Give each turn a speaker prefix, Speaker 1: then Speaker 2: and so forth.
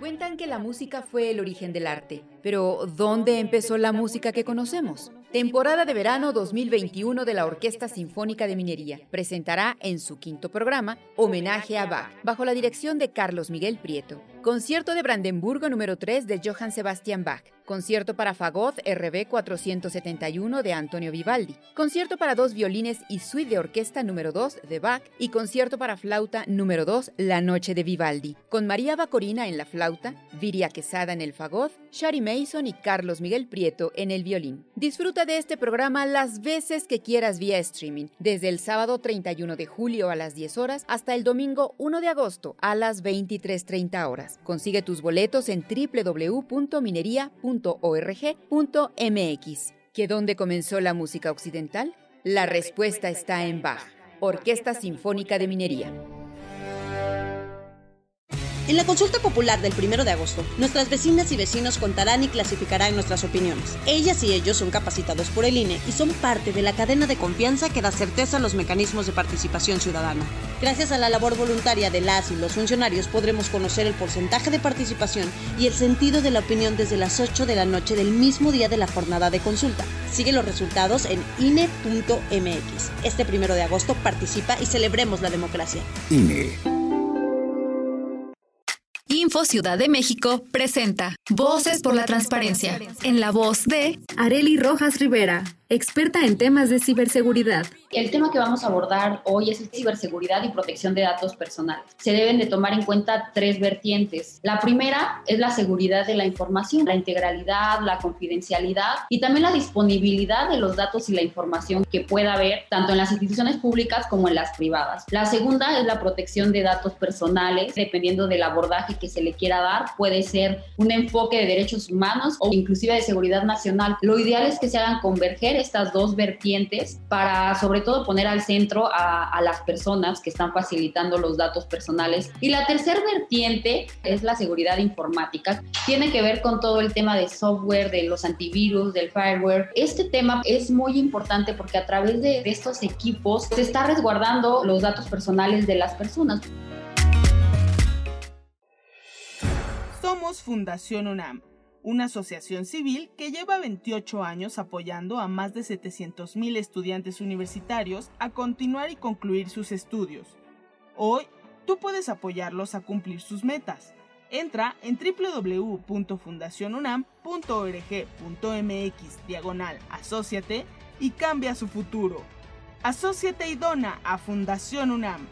Speaker 1: Cuentan que la música fue el origen del arte, pero ¿dónde empezó la música que conocemos? Temporada de verano 2021 de la Orquesta Sinfónica de Minería presentará en su quinto programa Homenaje a Bach, bajo la dirección de Carlos Miguel Prieto. Concierto de Brandenburgo número 3 de Johann Sebastian Bach. Concierto para fagot RB 471 de Antonio Vivaldi. Concierto para dos violines y suite de orquesta número 2 de Bach. Y concierto para flauta número 2 La Noche de Vivaldi. Con María Bacorina en la flauta, Viria Quesada en el fagot, Shari Mason y Carlos Miguel Prieto en el violín. Disfruta de este programa las veces que quieras vía streaming, desde el sábado 31 de julio a las 10 horas hasta el domingo 1 de agosto a las 23.30 horas. Consigue tus boletos en www.minería.org.mx. ¿Que dónde comenzó la música occidental? La respuesta está en Bach, Orquesta Sinfónica de Minería.
Speaker 2: En la consulta popular del 1 de agosto, nuestras vecinas y vecinos contarán y clasificarán nuestras opiniones. Ellas y ellos son capacitados por el INE y son parte de la cadena de confianza que da certeza a los mecanismos de participación ciudadana. Gracias a la labor voluntaria de las y los funcionarios podremos conocer el porcentaje de participación y el sentido de la opinión desde las 8 de la noche del mismo día de la jornada de consulta. Sigue los resultados en INE.mx. Este 1 de agosto participa y celebremos la democracia. INE.
Speaker 3: Info Ciudad de México presenta Voces por la Transparencia, en la voz de Areli Rojas Rivera experta en temas de ciberseguridad.
Speaker 4: El tema que vamos a abordar hoy es ciberseguridad y protección de datos personales. Se deben de tomar en cuenta tres vertientes. La primera es la seguridad de la información, la integralidad, la confidencialidad y también la disponibilidad de los datos y la información que pueda haber tanto en las instituciones públicas como en las privadas. La segunda es la protección de datos personales, dependiendo del abordaje que se le quiera dar, puede ser un enfoque de derechos humanos o inclusive de seguridad nacional. Lo ideal es que se hagan converger estas dos vertientes para sobre todo poner al centro a, las personas que están facilitando los datos personales. Y la tercera vertiente es la seguridad informática. Tiene que ver con todo el tema de software, de los antivirus, del fireware. Este tema es muy importante porque a través de estos equipos se está resguardando los datos personales de las personas.
Speaker 5: Somos Fundación UNAM una asociación civil que lleva 28 años apoyando a más de 700.000 estudiantes universitarios a continuar y concluir sus estudios. Hoy, tú puedes apoyarlos a cumplir sus metas. Entra en www.fundacionunam.org.mx diagonal asociate y cambia su futuro. Asociate y dona a Fundación UNAM.